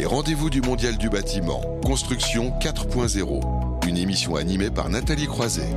Les rendez-vous du Mondial du bâtiment, Construction 4.0, une émission animée par Nathalie Croiset.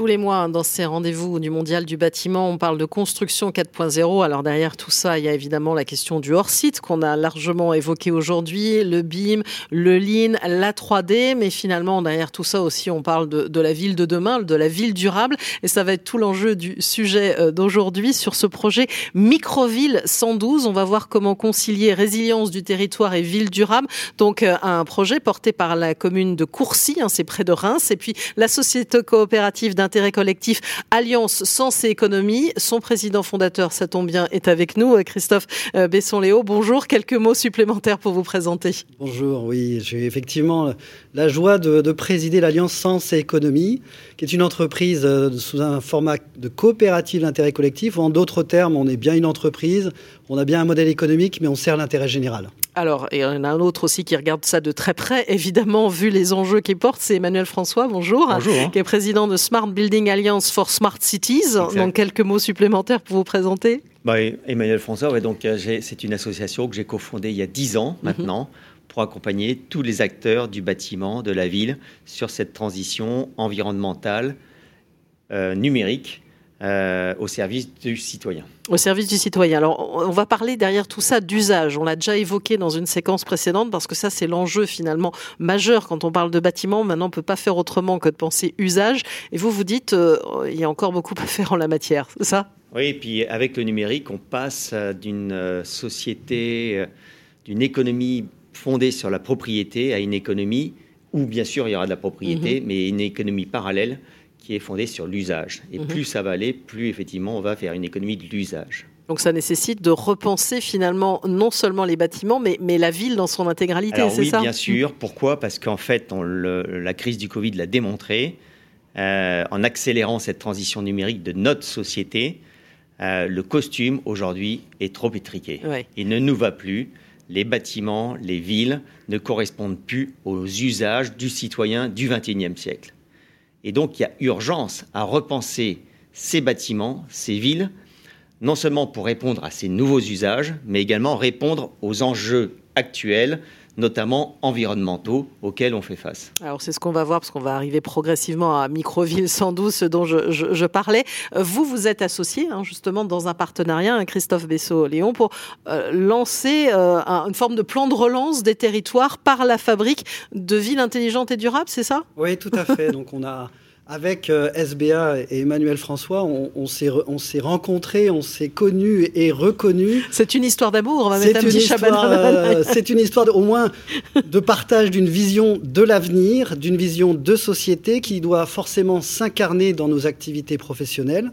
Tous les mois dans ces rendez-vous du Mondial du bâtiment, on parle de construction 4.0. Alors derrière tout ça, il y a évidemment la question du hors-site qu'on a largement évoqué aujourd'hui, le BIM, le Lean, la 3D, mais finalement derrière tout ça aussi, on parle de, la ville de demain, de la ville durable, et ça va être tout l'enjeu du sujet euh, d'aujourd'hui sur ce projet Microville 112. On va voir comment concilier résilience du territoire et ville durable. Donc euh, un projet porté par la commune de Courcy, hein, c'est près de Reims, et puis la société coopérative d'un intérêt collectif Alliance Sens et Économie. Son président fondateur, ça tombe bien, est avec nous, euh, Christophe euh, Besson-Léo. Bonjour, quelques mots supplémentaires pour vous présenter. Bonjour, oui, j'ai effectivement la joie de, présider l'Alliance Sens et Économie, qui est une entreprise euh, sous un format de coopérative d'intérêt collectif. En d'autres termes, on est bien une entreprise, on a bien un modèle économique, mais on sert l'intérêt général. Alors, et il y en a un autre aussi qui regarde ça de très près, évidemment, vu les enjeux qu'il porte, c'est Emmanuel François, bonjour, bonjour. qui est président de Smart Building Alliance for Smart Cities. Donc, quelques mots supplémentaires pour vous présenter bah, Emmanuel François, ouais, donc, euh, c'est une association que j'ai cofondée il y a dix ans mhm. maintenant. pour accompagner tous les acteurs du bâtiment, de la ville, sur cette transition environnementale, euh, numérique, euh, au service du citoyen. Au service du citoyen. Alors, on va parler derrière tout ça d'usage. On l'a déjà évoqué dans une séquence précédente parce que ça, c'est l'enjeu finalement majeur quand on parle de bâtiment. Maintenant, on ne peut pas faire autrement que de penser usage. Et vous, vous dites, euh, il y a encore beaucoup à faire en la matière, c'est ça? Oui, et puis avec le numérique, on passe euh, d'une société, d'une économie fondée sur la propriété à une économie où, bien sûr, il y aura de la propriété, mhm. mais une économie parallèle qui est fondée sur l'usage. Et mhm. plus ça va aller, plus effectivement on va faire une économie de l'usage. Donc ça nécessite de repenser finalement non seulement les bâtiments, mais, mais la ville dans son intégralité, c'est oui, bien sûr. Pourquoi? Parce qu'en fait, on la crise du Covid l'a démontré. Euh, en accélérant cette transition numérique de notre société, euh, le costume aujourd'hui est trop étriqué. Il ne nous va plus. Les bâtiments, les villes ne correspondent plus aux usages du citoyen du XXIe siècle. Et donc, il y a urgence à repenser ces bâtiments, ces villes, non seulement pour répondre à ces nouveaux usages, mais également répondre aux enjeux actuels notamment environnementaux auxquels on fait face. Alors c'est ce qu'on va voir parce qu'on va arriver progressivement à Microville 112, ce dont je, parlais. Vous, vous êtes associé hein, justement dans un partenariat, hein, Christophe Bessot-Léon, pour euh, lancer euh, une forme de plan de relance des territoires par la fabrique de villes intelligentes et durables, c'est ça? Oui, tout à fait. Donc on a avec euh, SBA et Emmanuel François, on, s'est rencontrés, on s'est connus et reconnus. C'est une histoire d'amour, on va mettre un petit euh, C'est une histoire au moins de partage d'une vision de l'avenir, d'une vision de société qui doit forcément s'incarner dans nos activités professionnelles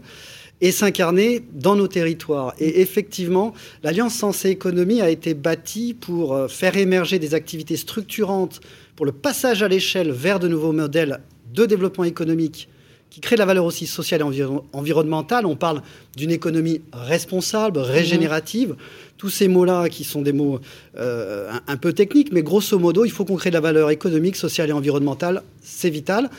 et s'incarner dans nos territoires. Et effectivement, l'Alliance Sensé Économie a été bâtie pour euh, faire émerger des activités structurantes pour le passage à l'échelle vers de nouveaux modèles de développement économique qui crée de la valeur aussi sociale et environnementale. On parle d'une économie responsable, régénérative. Tous ces mots-là qui sont des mots euh, un, peu techniques, mais grosso modo, il faut qu'on crée de la valeur économique, sociale et environnementale. C'est vital.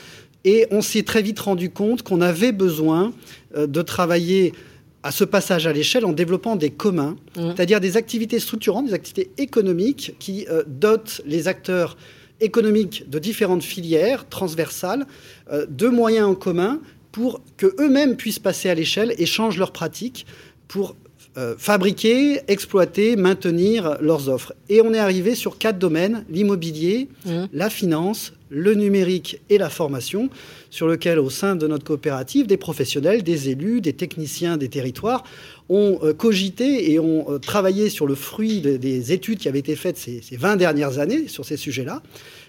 Et on s'est très vite rendu compte qu'on avait besoin euh, de travailler à ce passage à l'échelle en développant des communs, mmh. c'est-à-dire des activités structurantes, des activités économiques qui euh, dotent les acteurs économiques de différentes filières transversales, euh, de moyens en commun pour que eux-mêmes puissent passer à l'échelle et changent leurs pratiques pour euh, fabriquer, exploiter, maintenir leurs offres. Et on est arrivé sur quatre domaines l'immobilier, mmh. la finance, le numérique et la formation, sur lequel, au sein de notre coopérative, des professionnels, des élus, des techniciens des territoires ont euh, cogité et ont euh, travaillé sur le fruit des études qui avaient été faites ces, 20 dernières années sur ces sujets-là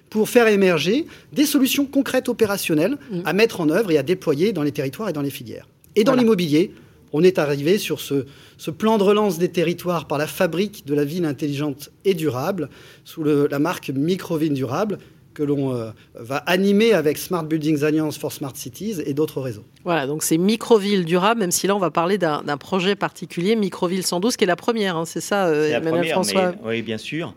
pour faire émerger des solutions concrètes opérationnelles mmh. à mettre en œuvre et à déployer dans les territoires et dans les filières. Et dans l'immobilier, on est arrivé sur ce, plan de relance des territoires par la fabrique de la ville intelligente et durable, sous la marque Microville Durable, que l'on euh, va animer avec Smart Buildings Alliance for Smart Cities et d'autres réseaux. Voilà, donc c'est Microville durable, même si là on va parler d'un projet particulier, Microville 112, qui est la première, hein, c'est ça, euh, Emmanuel François Oui, bien sûr.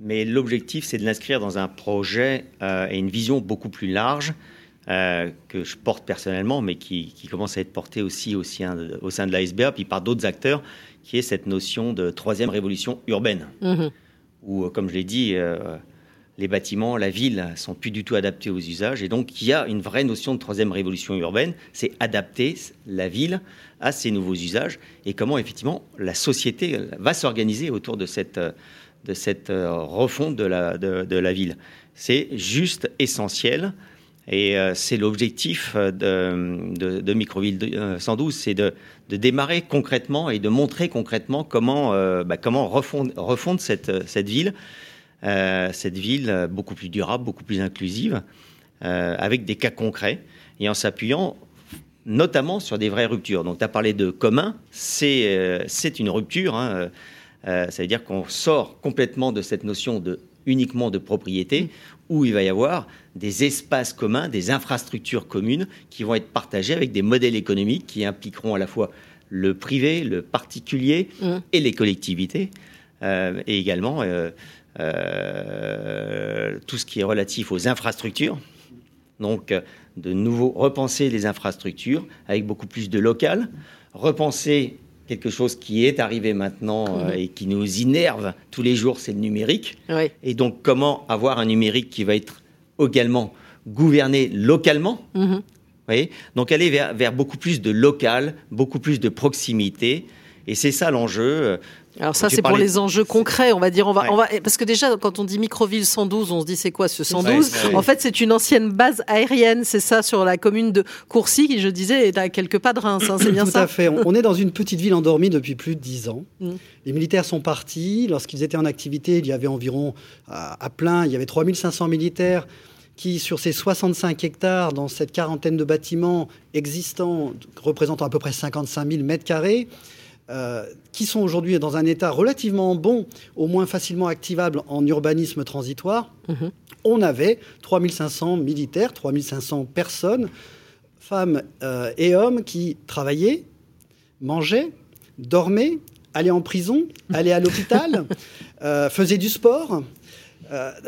Mais l'objectif, c'est de l'inscrire dans un projet euh, et une vision beaucoup plus large, euh, que je porte personnellement, mais qui, commence à être porté aussi, aussi au sein de la SBA, puis par d'autres acteurs, qui est cette notion de troisième révolution urbaine, mmh. où, comme je l'ai dit, les bâtiments, la ville sont plus du tout adaptés aux usages. Et donc, il y a une vraie notion de troisième révolution urbaine, c'est adapter la ville à ces nouveaux usages et comment, effectivement, la société va s'organiser autour de cette, de cette euh, refonte de la, de, la ville. C'est juste essentiel. Et euh, c'est l'objectif de, de, Microville 112, c'est de, de, démarrer concrètement et de montrer concrètement comment, euh, bah, comment refondre, cette, cette ville euh, cette ville beaucoup plus durable, beaucoup plus inclusive, euh, avec des cas concrets et en s'appuyant notamment sur des vraies ruptures. Donc, tu as parlé de commun, c'est euh, une rupture. Hein, ça veut dire qu'on sort complètement de cette notion de uniquement de propriété, où il va y avoir des espaces communs, des infrastructures communes qui vont être partagées avec des modèles économiques qui impliqueront à la fois le privé, le particulier mmh. et les collectivités, et également euh, tout ce qui est relatif aux infrastructures. Donc, de nouveau, repenser les infrastructures avec beaucoup plus de local, repenser quelque chose qui est arrivé maintenant euh, et qui nous innerve tous les jours, c'est le numérique. Et donc, comment avoir un numérique qui va être également gouverné localement? Mhm. Donc, aller vers, vers, beaucoup plus de local, beaucoup plus de proximité. Et c'est ça l'enjeu. Alors ça, c'est pour les enjeux concrets, on va dire. On va, on va, parce que déjà, quand on dit microville 112, on se dit c'est quoi ce 112 En fait, c'est une ancienne base aérienne, c'est ça, sur la commune de Courcy, qui, je disais, est à quelques pas de Reims. Hein, c'est bien Tout ça Tout à fait. On est dans une petite ville endormie depuis plus de dix ans. Mm. Les militaires sont partis. Lorsqu'ils étaient en activité, il y avait environ, à, plein, il y avait 3500 militaires qui, sur ces 65 hectares, dans cette quarantaine de bâtiments existants, représentant à peu près 55 000 mètres carrés, euh, qui sont aujourd'hui dans un état relativement bon, au moins facilement activable en urbanisme transitoire, mhm. on avait 3500 militaires, 3500 personnes, femmes euh, et hommes qui travaillaient, mangeaient, dormaient, allaient en prison, allaient à l'hôpital, euh, faisaient du sport.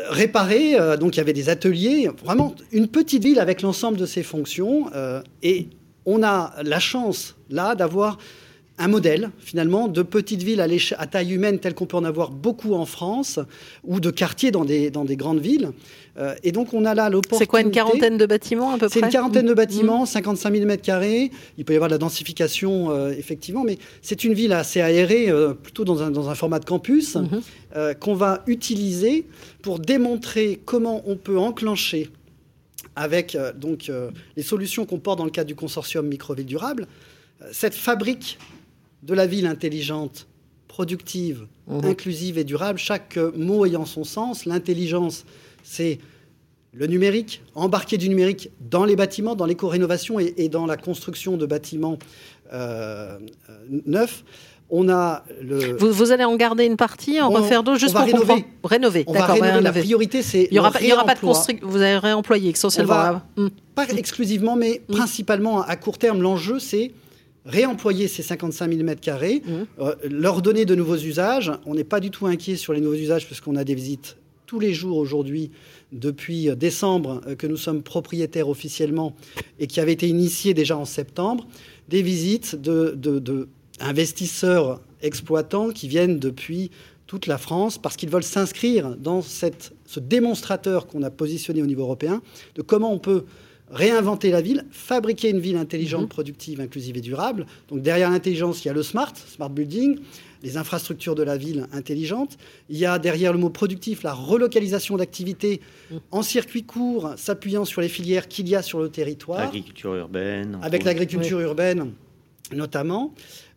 réparaient, donc il y avait des ateliers, vraiment une petite ville avec l'ensemble de ses fonctions. et on a la chance là d'avoir un modèle finalement de petite ville à, à taille humaine telle qu'on peut en avoir beaucoup en France ou de quartiers dans des, dans des grandes villes. Euh, et donc on a là l'opportunité. C'est quoi une quarantaine de bâtiments à peu près C'est une quarantaine de mmh. bâtiments, 55 000 mètres carrés. Il peut y avoir de la densification euh, effectivement, mais c'est une ville assez aérée, euh, plutôt dans un, dans un, format de campus, mmh. qu'on va utiliser pour démontrer comment on peut enclencher avec donc les solutions qu'on porte dans le cadre du consortium Microville Durable, cette fabrique de la ville intelligente, productive, mhm. inclusive et durable, chaque mot ayant son sens. L'intelligence, c'est le numérique, embarquer du numérique dans les bâtiments, dans l'éco-rénovation et, dans la construction de bâtiments euh, neufs. On a le... vous, allez en garder une partie, en refaire d'autres, juste pour rénover. rénover. On va rénover. La priorité, c'est il n'y aura, pas de construction. Vous allez réemployer essentiellement. Pas exclusivement, mais hmm. principalement à court terme. L'enjeu, c'est réemployer ces 55 000 mètres carrés, mmh. euh, leur donner de nouveaux usages. On n'est pas du tout inquiet sur les nouveaux usages puisqu'on a des visites tous les jours aujourd'hui depuis euh, décembre euh, que nous sommes propriétaires officiellement et qui avaient été initiées déjà en septembre, des visites de, de, investisseurs exploitants qui viennent depuis toute la France parce qu'ils veulent s'inscrire dans cette, ce démonstrateur qu'on a positionné au niveau européen de comment on peut réinventer la ville, fabriquer une ville intelligente, mhm. productive, inclusive et durable. Donc derrière l'intelligence, il y a le smart, smart building, les infrastructures de la ville intelligentes. Il y a derrière le mot productif la relocalisation d'activités mhm. en circuit court, s'appuyant sur les filières qu'il y a sur le territoire. L'agriculture urbaine. Avec l'agriculture urbaine notamment.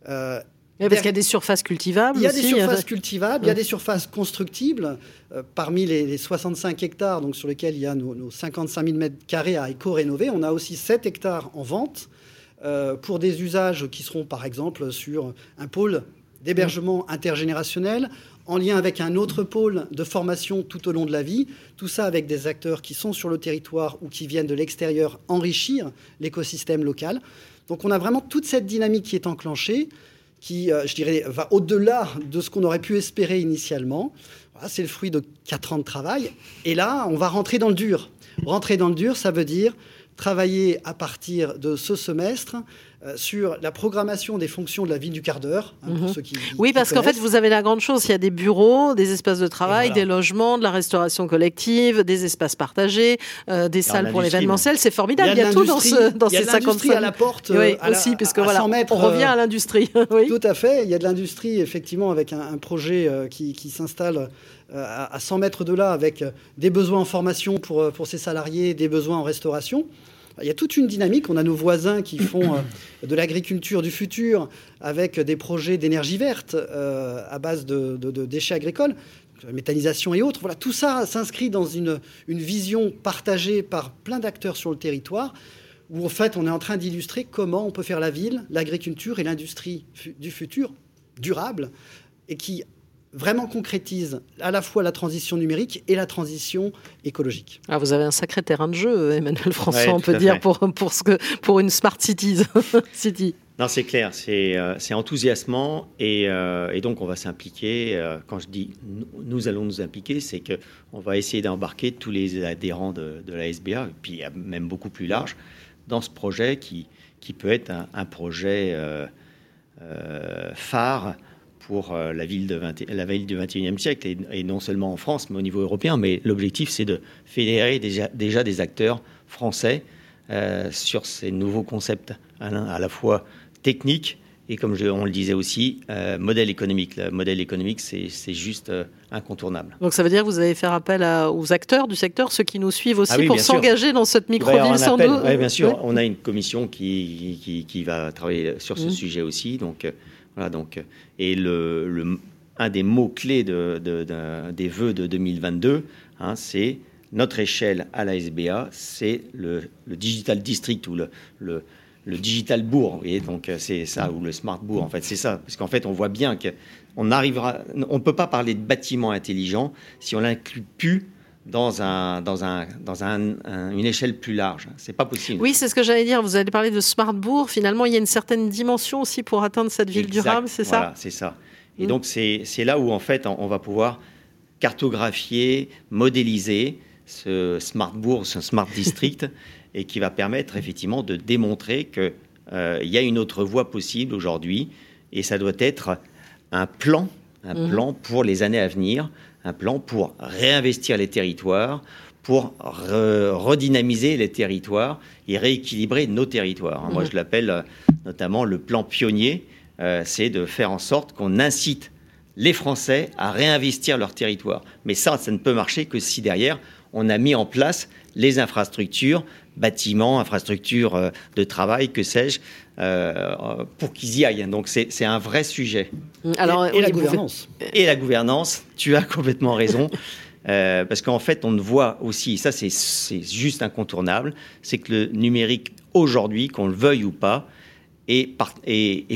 Euh, parce qu'il y a des surfaces cultivables. Il y a des surfaces cultivables, il y a des surfaces constructibles. Euh, parmi les, 65 hectares donc, sur lesquels il y a nos, 55 000 mètres carrés à éco-rénover, on a aussi 7 hectares en vente euh, pour des usages qui seront par exemple sur un pôle d'hébergement intergénérationnel en lien avec un autre pôle de formation tout au long de la vie. Tout ça avec des acteurs qui sont sur le territoire ou qui viennent de l'extérieur enrichir l'écosystème local. Donc on a vraiment toute cette dynamique qui est enclenchée qui, euh, je dirais, va au-delà de ce qu'on aurait pu espérer initialement. c'est le fruit de quatre ans de travail. Et là, on va rentrer dans le dur. Rentrer dans le dur, ça veut dire travailler à partir de ce semestre euh, sur la programmation des fonctions de la ville du quart d'heure. Hein, mhm. oui, parce qu'en fait, vous avez la grande chose, il y a des bureaux, des espaces de travail, des logements, de la restauration collective, des espaces partagés, euh, des salles pour l'événementiel. C'est formidable, il y a, tout dans, ce, dans ces 50 à la porte. Oui, euh, aussi, puisque voilà, on revient à l'industrie. oui. Tout à fait, il y a de l'industrie, effectivement, avec un, projet qui, qui s'installe à 100 mètres de là, avec des besoins en formation pour, pour ses salariés, des besoins en restauration. Il y a toute une dynamique. On a nos voisins qui font euh, de l'agriculture du futur avec des projets d'énergie verte euh, à base de, déchets agricoles, méthanisation et autres. Voilà, tout ça s'inscrit dans une, vision partagée par plein d'acteurs sur le territoire où en fait on est en train d'illustrer comment on peut faire la ville, l'agriculture et l'industrie du futur durable et qui vraiment concrétise à la fois la transition numérique et la transition écologique. Ah, vous avez un sacré terrain de jeu, Emmanuel François, on peut dire, pour, pour, ce que, pour une smart cities. city. Non, c'est clair, c'est euh, enthousiasmant et, euh, et, donc on va s'impliquer. Euh, quand je dis nous, allons nous impliquer, c'est qu'on va essayer d'embarquer tous les adhérents de, de, la SBA, et puis même beaucoup plus large, dans ce projet qui, qui peut être un, un projet phare pour euh, la ville, de la ville du 21e siècle, et, non seulement en France, mais au niveau européen. Mais l'objectif, c'est de fédérer déjà, déjà, des acteurs français euh, sur ces nouveaux concepts, à la fois techniques et, comme on le disait aussi, euh, modèle économique. Le modèle économique, c'est juste incontournable. Donc ça veut dire que vous allez faire appel aux acteurs du secteur, ceux qui nous suivent aussi, ah pour s'engager dans cette micro-ville sans doute Oui, bien sûr. On a une commission qui, qui, qui va travailler sur ce mmh. sujet aussi. Donc voilà, donc, euh, et le, un des mots-clés de, des vœux de 2022, hein, c'est notre échelle à la SBA, c'est le, digital district ou le, le, digital bourg. Et donc euh, c'est ça, ou le smart bourg, en fait, c'est ça. Parce qu'en fait, on voit bien qu'on arrivera, on ne peut pas parler de bâtiment intelligent si on l'inclut plus dans, un, dans, un, dans un, une échelle plus large. C'est pas possible. Oui, c'est ce que j'allais dire. Vous allez parler de Smartbourg. Finalement, il y a une certaine dimension aussi pour atteindre cette ville durable, c'est ça Voilà, c'est ça. Et mm. donc, c'est là où, en fait, on va pouvoir cartographier, modéliser ce Smartbourg, ce Smart District, et qui va permettre effectivement de démontrer qu'il euh, y a une autre voie possible aujourd'hui, et ça doit être un plan, un mm. plan pour les années à venir, un plan pour réinvestir les territoires, pour redynamiser les territoires et rééquilibrer nos territoires. Moi, je l'appelle euh, notamment le plan pionnier, euh, c'est de faire en sorte qu'on incite les Français à réinvestir leur territoire. Mais ça, ça ne peut marcher que si derrière, on a mis en place les infrastructures, bâtiments, infrastructures euh, de travail, que sais-je, euh, pour qu'ils y aillent. Donc c'est un vrai sujet. Alors, et, la gouvernance. Et la gouvernance, tu as complètement raison. Euh, parce qu'en fait, on voit aussi, ça c'est juste incontournable, c'est que le numérique aujourd'hui, qu'on le veuille ou pas, est,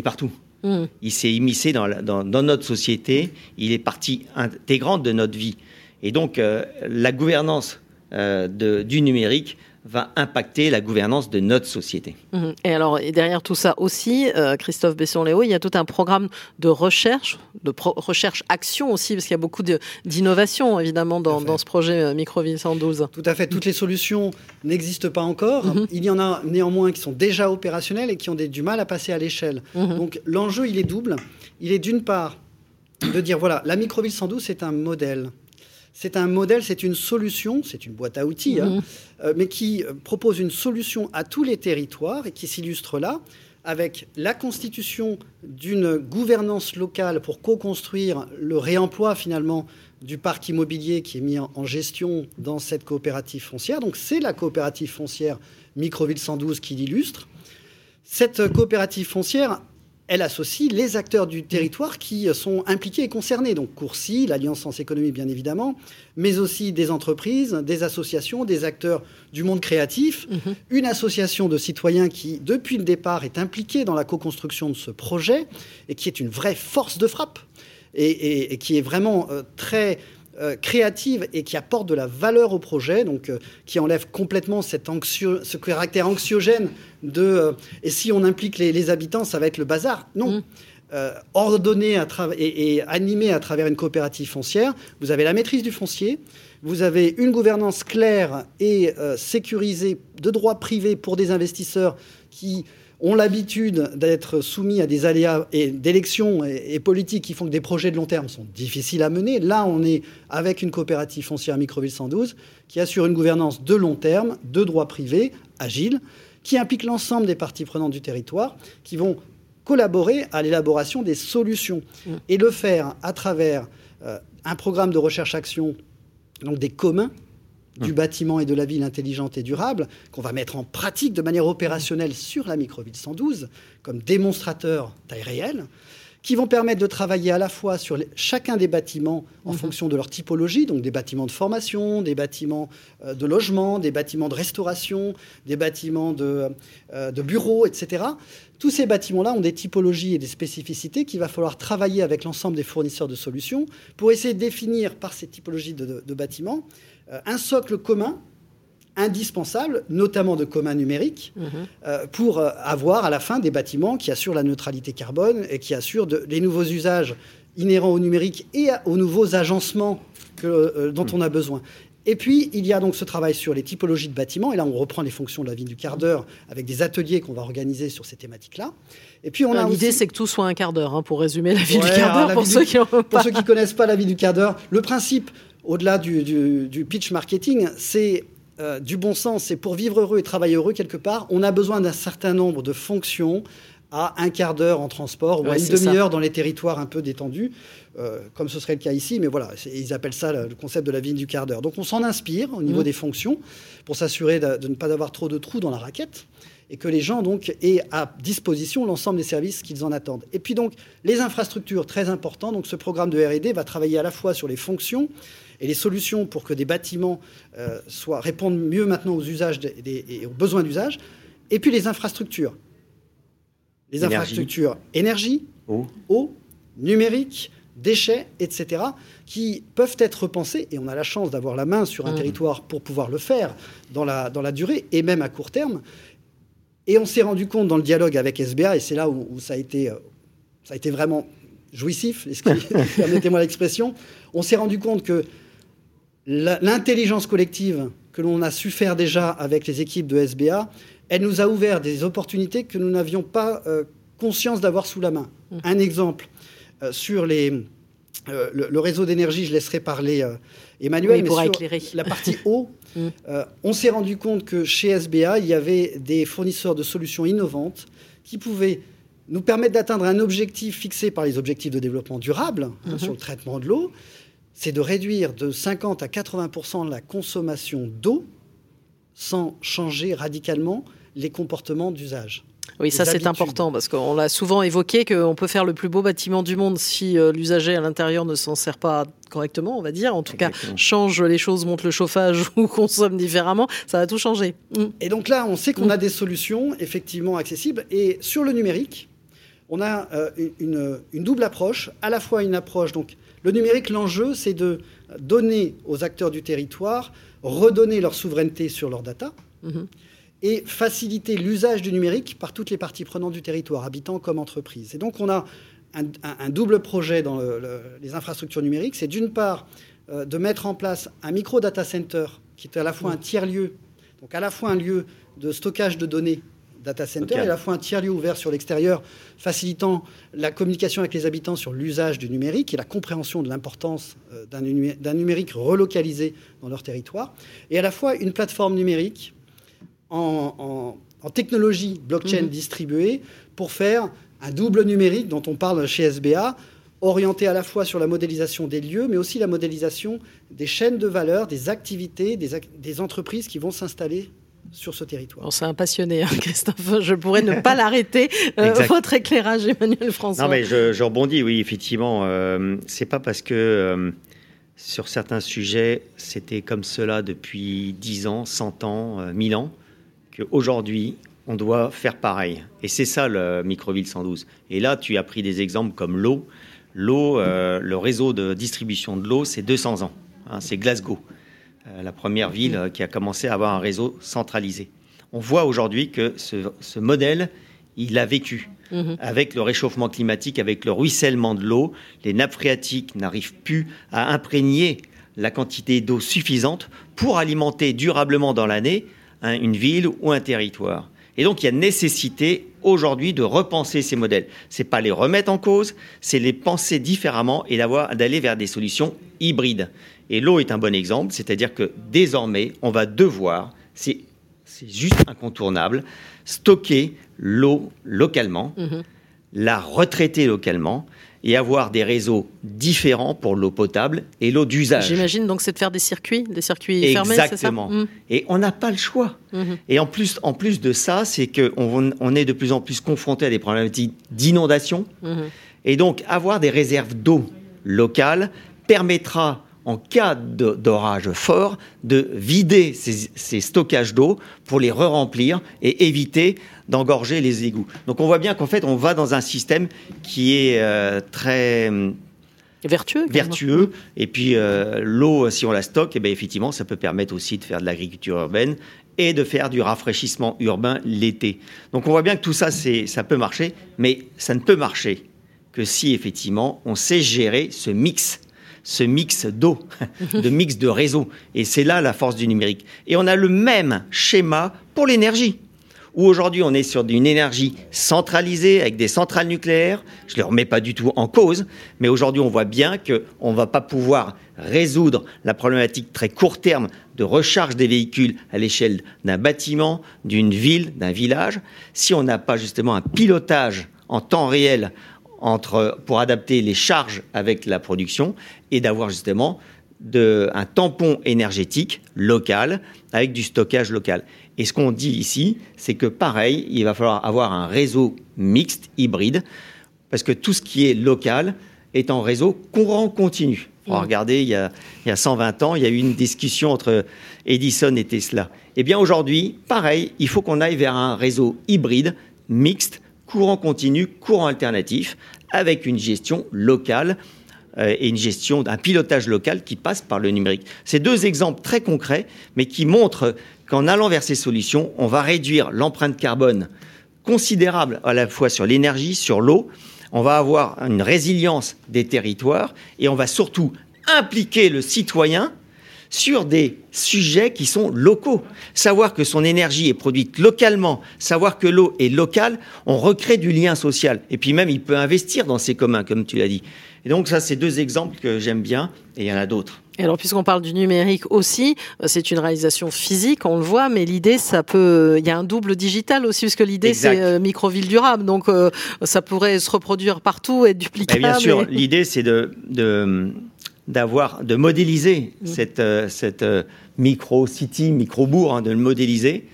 partout. Mm. Il s'est immiscé dans, dans, notre société, il est partie intégrante de notre vie. Et donc, la gouvernance du numérique va impacter la gouvernance de notre société. Mhm. Et alors, et derrière tout ça aussi, euh, Christophe Besson-Léo, il y a tout un programme de recherche, de recherche-action aussi, parce qu'il y a beaucoup d'innovation, évidemment, dans, ce projet euh, Microville 112. Tout à fait. Toutes les solutions n'existent pas encore. Mhm. Il y en a néanmoins qui sont déjà opérationnelles et qui ont des, du mal à passer à l'échelle. Mhm. Donc, l'enjeu, il est double. Il est d'une part de dire, voilà, la Microville 112, c'est un modèle c'est un modèle, c'est une solution, c'est une boîte à outils, hein, mhm. euh, mais qui euh, propose une solution à tous les territoires et qui s'illustre là avec la constitution d'une gouvernance locale pour co-construire le réemploi finalement du parc immobilier qui est mis en gestion dans cette coopérative foncière. Donc c'est la coopérative foncière Microville 112 qui l'illustre. Cette coopérative foncière elle associe les acteurs du territoire qui sont impliqués et concernés. Donc Courcy, l'Alliance Sens Économie bien évidemment, mais aussi des entreprises, des associations, des acteurs du monde créatif, mhm. une association de citoyens qui, depuis le départ, est impliquée dans la co-construction de ce projet et qui est une vraie force de frappe et, qui est vraiment euh, très euh, créative et qui apporte de la valeur au projet, donc euh, qui enlève complètement cet ce caractère anxiogène de et si on implique les, habitants, ça va être le bazar. Non. Mm. euh, ordonnée et, animée à travers une coopérative foncière. Vous avez la maîtrise du foncier, vous avez une gouvernance claire et euh, sécurisée de droit privé pour des investisseurs qui ont l'habitude d'être soumis à des aléas et d'élections et, politiques qui font que des projets de long terme sont difficiles à mener. Là, on est avec une coopérative foncière Microville 112 qui assure une gouvernance de long terme, de droit privé, agile, qui implique l'ensemble des parties prenantes du territoire, qui vont collaborer à l'élaboration des solutions mmh. et le faire à travers euh, un programme de recherche-action, donc des communs du mmh. bâtiment et de la ville intelligente et durable, qu'on va mettre en pratique de manière opérationnelle sur la microville 112, comme démonstrateur taille réelle, qui vont permettre de travailler à la fois sur chacun des bâtiments en mmh. fonction de leur typologie, donc des bâtiments de formation, des bâtiments euh, de logement, des bâtiments de restauration, des bâtiments de, euh, de bureaux, etc. Tous ces bâtiments-là ont des typologies et des spécificités qu'il va falloir travailler avec l'ensemble des fournisseurs de solutions pour essayer de définir par ces typologies de, bâtiments un socle commun indispensable, notamment de commun numérique, mhm. euh, pour euh, avoir à la fin des bâtiments qui assurent la neutralité carbone et qui assurent les nouveaux usages inhérents au numérique et aux nouveaux agencements dont on a besoin. Et puis, il y a donc ce travail sur les typologies de bâtiments. Et là, on reprend les fonctions de la ville du quart d'heure avec des ateliers qu'on va organiser sur ces thématiques-là. Et puis, on a L'idée, c'est que tout soit un quart d'heure, hein, pour résumer la ville du quart d'heure, pour, ceux qui pour ceux qui connaissent pas la ville du quart d'heure. Le principe, au-delà du, pitch marketing, c'est euh, du bon sens. C'est pour vivre heureux et travailler heureux quelque part, on a besoin d'un certain nombre de fonctions à un quart d'heure en transport ou à une demi-heure dans les territoires un peu détendus. Euh, comme ce serait le cas ici, mais voilà, ils appellent ça le concept de la ville du quart d'heure. Donc on s'en inspire au niveau mmh. des fonctions pour s'assurer de, ne pas avoir trop de trous dans la raquette et que les gens donc aient à disposition l'ensemble des services qu'ils en attendent. Et puis donc les infrastructures, très importantes. Donc ce programme de R&D va travailler à la fois sur les fonctions et les solutions pour que des bâtiments euh, soient, répondent mieux maintenant aux usages et aux besoins d'usage. Et puis les infrastructures. Les infrastructures énergie, eau numérique, déchets, etc., qui peuvent être repensés, et on a la chance d'avoir la main sur un mmh. territoire pour pouvoir le faire dans la, dans la durée, et même à court terme. Et on s'est rendu compte dans le dialogue avec SBA, et c'est là où, ça, a été, euh, ça a été vraiment jouissif, permettez-moi l'expression, on s'est rendu compte que l'intelligence collective que l'on a su faire déjà avec les équipes de SBA, elle nous a ouvert des opportunités que nous n'avions pas euh, conscience d'avoir sous la main. Mmh. Un exemple, euh, sur les, euh, le, réseau d'énergie, je laisserai parler Emmanuel, mais sur la partie eau, mm. on s'est rendu compte que chez SBA, il y avait des fournisseurs de solutions innovantes qui pouvaient nous permettre d'atteindre un objectif fixé par les objectifs de développement durable hein, mm-hmm. sur le traitement de l'eau, c'est de réduire de 50 à 80% la consommation d'eau sans changer radicalement les comportements d'usage. Oui, ça c'est important parce qu'on l'a souvent évoqué qu'on peut faire le plus beau bâtiment du monde si euh, l'usager à l'intérieur ne s'en sert pas correctement, on va dire. En tout cas, change les choses, monte le chauffage ou consomme différemment, ça va tout changer. Mm. Et donc là, on sait qu'on a mm. des solutions effectivement accessibles. Et sur le numérique, on a euh, une, double approche, à la fois une approche, donc le numérique, l'enjeu, c'est de donner aux acteurs du territoire, redonner leur souveraineté sur leurs data. Mm-hmm et faciliter l'usage du numérique par toutes les parties prenantes du territoire, habitants comme entreprises. Et donc on a un, double projet dans les infrastructures numériques. C'est d'une part euh, de mettre en place un micro-data center qui est à la fois un tiers-lieu, donc à la fois un lieu de stockage de données data center. Et à la fois un tiers-lieu ouvert sur l'extérieur, facilitant la communication avec les habitants sur l'usage du numérique et la compréhension de l'importance euh, d'un numérique relocalisé dans leur territoire, et à la fois une plateforme numérique en, technologie blockchain mhm. distribuée pour faire un double numérique dont on parle chez SBA, orienté à la fois sur la modélisation des lieux, mais aussi la modélisation des chaînes de valeur, des activités, des, entreprises qui vont s'installer sur ce territoire. C'est un passionné, hein, Christophe. Je pourrais ne pas l'arrêter. Euh, votre éclairage, Emmanuel François. Non, mais je, rebondis, oui, effectivement. Euh, c'est pas parce que euh, sur certains sujets, c'était comme cela depuis 10 ans, 100 ans, 1000 ans qu'aujourd'hui, on doit faire pareil. Et c'est ça le Microville 112. Et là, tu as pris des exemples comme l'eau. L'eau, euh, le réseau de distribution de l'eau, c'est 200 ans. Hein, c'est Glasgow, euh, la première ville euh, qui a commencé à avoir un réseau centralisé. On voit aujourd'hui que ce, modèle, il l'a vécu. Mhm. Avec le réchauffement climatique, avec le ruissellement de l'eau, les nappes phréatiques n'arrivent plus à imprégner la quantité d'eau suffisante pour alimenter durablement dans l'année une ville ou un territoire. Et donc, il y a nécessité aujourd'hui de repenser ces modèles. Ce n'est pas les remettre en cause, c'est les penser différemment et d'aller vers des solutions hybrides. Et l'eau est un bon exemple, c'est-à-dire que désormais, on va devoir, c'est juste incontournable, stocker l'eau localement, mhm. la retraiter localement et avoir des réseaux différents pour l'eau potable et l'eau d'usage. J'imagine donc c'est de faire des circuits, des circuits fermés, c'est ça? Mhm. Et on n'a pas le choix. Mhm. Et en plus, en plus de ça, c'est qu'on on est de plus en plus confronté à des problématiques d'inondation. Et donc avoir des réserves d'eau locales permettra en cas d'orage fort, de vider ces, stockages d'eau pour les re-remplir et éviter d'engorger les égouts. Donc on voit bien qu'en fait, on va dans un système qui est euh, très vertueux. Vertueux. Et puis euh, l'eau, si on la stocke, et eh bien, effectivement, ça peut permettre aussi de faire de l'agriculture urbaine et de faire du rafraîchissement urbain l'été. Donc on voit bien que tout ça, ça peut marcher, mais ça ne peut marcher que si effectivement on sait gérer ce mix ce mix d'eau, de mix de réseau. Et c'est là la force du numérique. Et on a le même schéma pour l'énergie où aujourd'hui on est sur une énergie centralisée avec des centrales nucléaires. Je ne les remets pas du tout en cause, mais aujourd'hui on voit bien qu'on ne va pas pouvoir résoudre la problématique très court terme de recharge des véhicules à l'échelle d'un bâtiment, d'une ville, d'un village, si on n'a pas justement un pilotage en temps réel entre, pour adapter les charges avec la production et d'avoir justement de, un tampon énergétique local avec du stockage local. Et ce qu'on dit ici, c'est que pareil, il va falloir avoir un réseau mixte, hybride, parce que tout ce qui est local est en réseau courant continu. Mmh. regardez, il y, a, il y, a, 120 ans, il y a eu une discussion entre Edison et Tesla. Eh bien aujourd'hui, pareil, il faut qu'on aille vers un réseau hybride, mixte, courant continu, courant alternatif, avec une gestion locale euh, et une gestion d'un pilotage local qui passe par le numérique. C'est deux exemples très concrets, mais qui montrent qu'en allant vers ces solutions, on va réduire l'empreinte carbone considérable à la fois sur l'énergie, sur l'eau. On va avoir une résilience des territoires et on va surtout impliquer le citoyen sur des sujets qui sont locaux. Savoir que son énergie est produite localement, savoir que l'eau est locale, on recrée du lien social. Et puis même, il peut investir dans ses communs, comme tu l'as dit. Et donc ça, c'est deux exemples que j'aime bien, et il y en a d'autres. Et alors, puisqu'on parle du numérique aussi, euh, c'est une réalisation physique, on le voit, mais l'idée, ça peut, il y a un double digital aussi, parce que l'idée, c'est euh, microville durable, donc euh, ça pourrait se reproduire partout, être duplicable. bien sûr, l'idée, c'est de, de d'avoir, de modéliser mmh. cette, euh, cette euh, micro-city, micro-bourg, hein, de le modéliser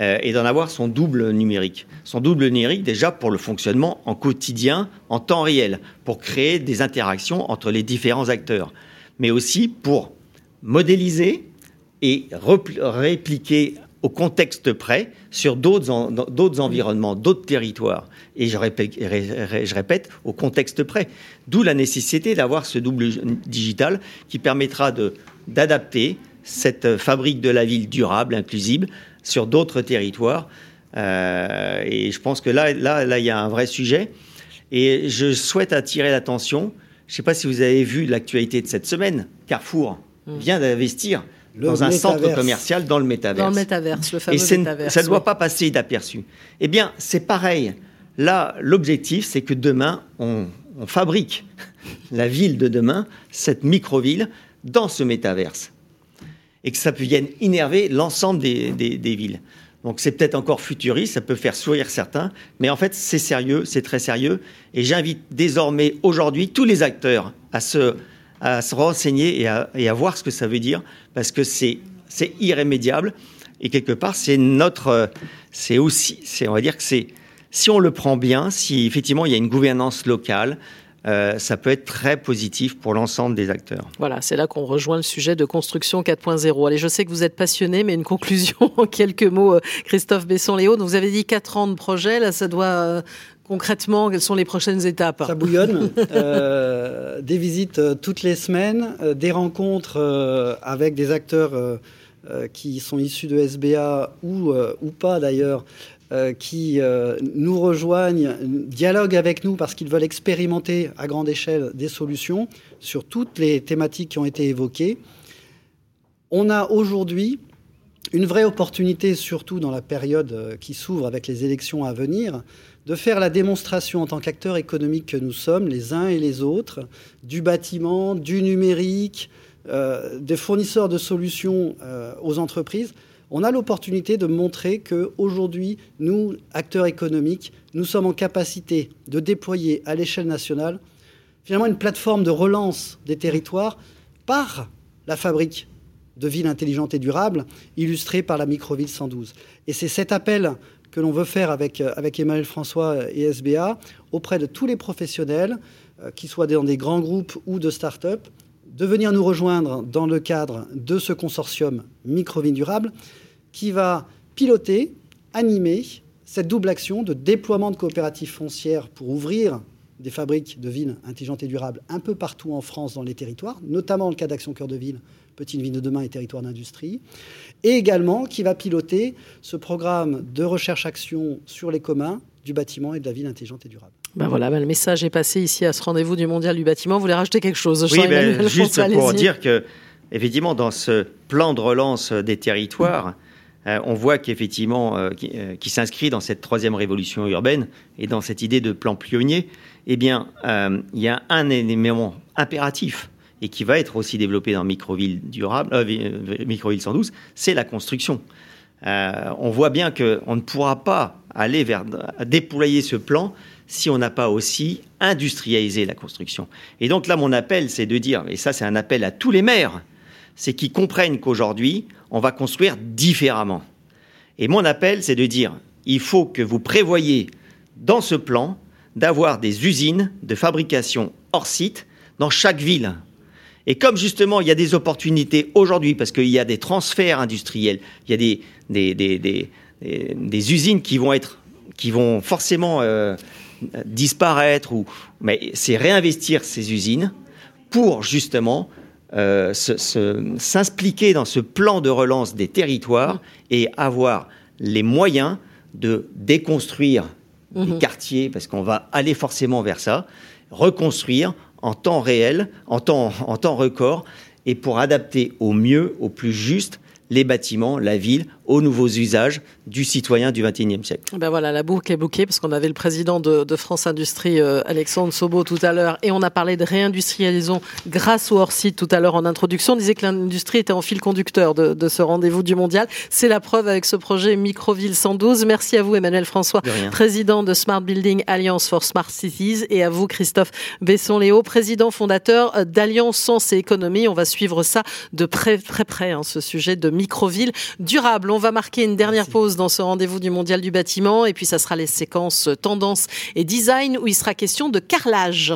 euh, et d'en avoir son double numérique. Son double numérique déjà pour le fonctionnement en quotidien, en temps réel, pour créer des interactions entre les différents acteurs, mais aussi pour modéliser et répliquer au contexte près sur d'autres environnements, d'autres territoires. Et je répète, je répète, au contexte près. D'où la nécessité d'avoir ce double digital qui permettra d'adapter cette fabrique de la ville durable, inclusive, sur d'autres territoires. Euh, et je pense que là, là, là, il y a un vrai sujet. Et je souhaite attirer l'attention. Je ne sais pas si vous avez vu l'actualité de cette semaine. Carrefour mmh. vient d'investir dans un centre commercial dans le métaverse. Dans le métaverse, le fameux Et métaverse. Ça ne doit pas passer inaperçu. Eh bien, c'est pareil. Là, l'objectif, c'est que demain, on, fabrique la ville de demain, cette micro-ville, dans ce métaverse. Et que ça vienne innerver l'ensemble des, des, villes. Donc c'est peut-être encore futuriste, ça peut faire sourire certains, mais en fait c'est sérieux, c'est très sérieux. Et j'invite désormais aujourd'hui tous les acteurs à se, à se renseigner et à, voir ce que ça veut dire, parce que c'est irrémédiable. Et quelque part, c'est notre, c'est aussi, on va dire que c'est, si on le prend bien, si effectivement il y a une gouvernance locale, euh, ça peut être très positif pour l'ensemble des acteurs. Voilà, c'est là qu'on rejoint le sujet de construction 4.0. Allez, je sais que vous êtes passionné, mais une conclusion en quelques mots, euh, Christophe Besson-Léo. Vous avez dit 4 ans de projet, là, ça doit euh, Concrètement, quelles sont les prochaines étapes Ça bouillonne. euh, des visites euh, toutes les semaines, euh, des rencontres avec des acteurs qui sont issus de SBA ou, ou pas d'ailleurs, qui nous rejoignent, dialoguent avec nous parce qu'ils veulent expérimenter à grande échelle des solutions sur toutes les thématiques qui ont été évoquées. On a aujourd'hui une vraie opportunité, surtout dans la période qui s'ouvre avec les élections à venir, de faire la démonstration en tant qu'acteurs économiques que nous sommes, les uns et les autres, du bâtiment, du numérique, des fournisseurs de solutions aux entreprises, on a l'opportunité de montrer qu'aujourd'hui, nous, acteurs économiques, nous sommes en capacité de déployer à l'échelle nationale finalement une plateforme de relance des territoires par la fabrique de villes intelligentes et durables, illustrée par la microville 112. Et c'est cet appel que l'on veut faire avec, avec Emmanuel François et SBA auprès de tous les professionnels, euh, qui soient dans des grands groupes ou de start-up, de venir nous rejoindre dans le cadre de ce consortium Microville Durable qui va piloter, animer cette double action de déploiement de coopératives foncières pour ouvrir des fabriques de villes intelligentes et durables un peu partout en France dans les territoires, notamment le cas d'Action Cœur de Ville, Petite Ville de demain et Territoire d'industrie, et également qui va piloter ce programme de recherche-action sur les communs du bâtiment et de la ville intelligente et durable. Ben voilà, ben le message est passé ici à ce rendez-vous du Mondial du bâtiment. Vous voulez rajouter quelque chose Oui, ben, juste pour dire que, effectivement, dans ce plan de relance des territoires, euh, on voit qu'effectivement, euh, euh, qui, s'inscrit dans cette troisième révolution urbaine et dans cette idée de plan pionnier, eh bien, il y a un élément impératif et qui va être aussi développé dans Microville durable, Microville 112, c'est la construction. on voit bien qu'on ne pourra pas aller vers déployer ce plan si on n'a pas aussi industrialisé la construction. Et donc là, mon appel, c'est de dire, et ça c'est un appel à tous les maires, c'est qu'ils comprennent qu'aujourd'hui, on va construire différemment. Et mon appel, c'est de dire, il faut que vous prévoyez dans ce plan d'avoir des usines de fabrication hors site dans chaque ville. Et comme justement, il y a des opportunités aujourd'hui, parce qu'il y a des transferts industriels, il y a des, des, des, usines qui vont, être, qui vont forcément euh, disparaître, ou, mais c'est réinvestir ces usines pour justement euh, s'impliquer dans ce plan de relance des territoires et avoir les moyens de déconstruire les mhm. quartiers, parce qu'on va aller forcément vers ça, reconstruire en temps réel, en temps, record, et pour adapter au mieux, au plus juste, les bâtiments, la ville, aux nouveaux usages du citoyen du XXIe siècle. Ben voilà, la boucle est bouquée parce qu'on avait le président de, France Industrie, euh, Alexandre Sobo, tout à l'heure, et on a parlé de réindustrialisation grâce au hors-site tout à l'heure en introduction. On disait que l'industrie était en fil conducteur de, ce rendez-vous du mondial. C'est la preuve avec ce projet Microville 112. Merci à vous, Emmanuel François, président de Smart Building Alliance for Smart Cities, et à vous, Christophe Besson-Léo, président fondateur d'Alliance Sens et Économie. On va suivre ça de près, très près, hein, ce sujet de microville durable. On va marquer une dernière pause dans ce rendez-vous du Mondial du bâtiment et puis ça sera les séquences tendance et design où il sera question de carrelage.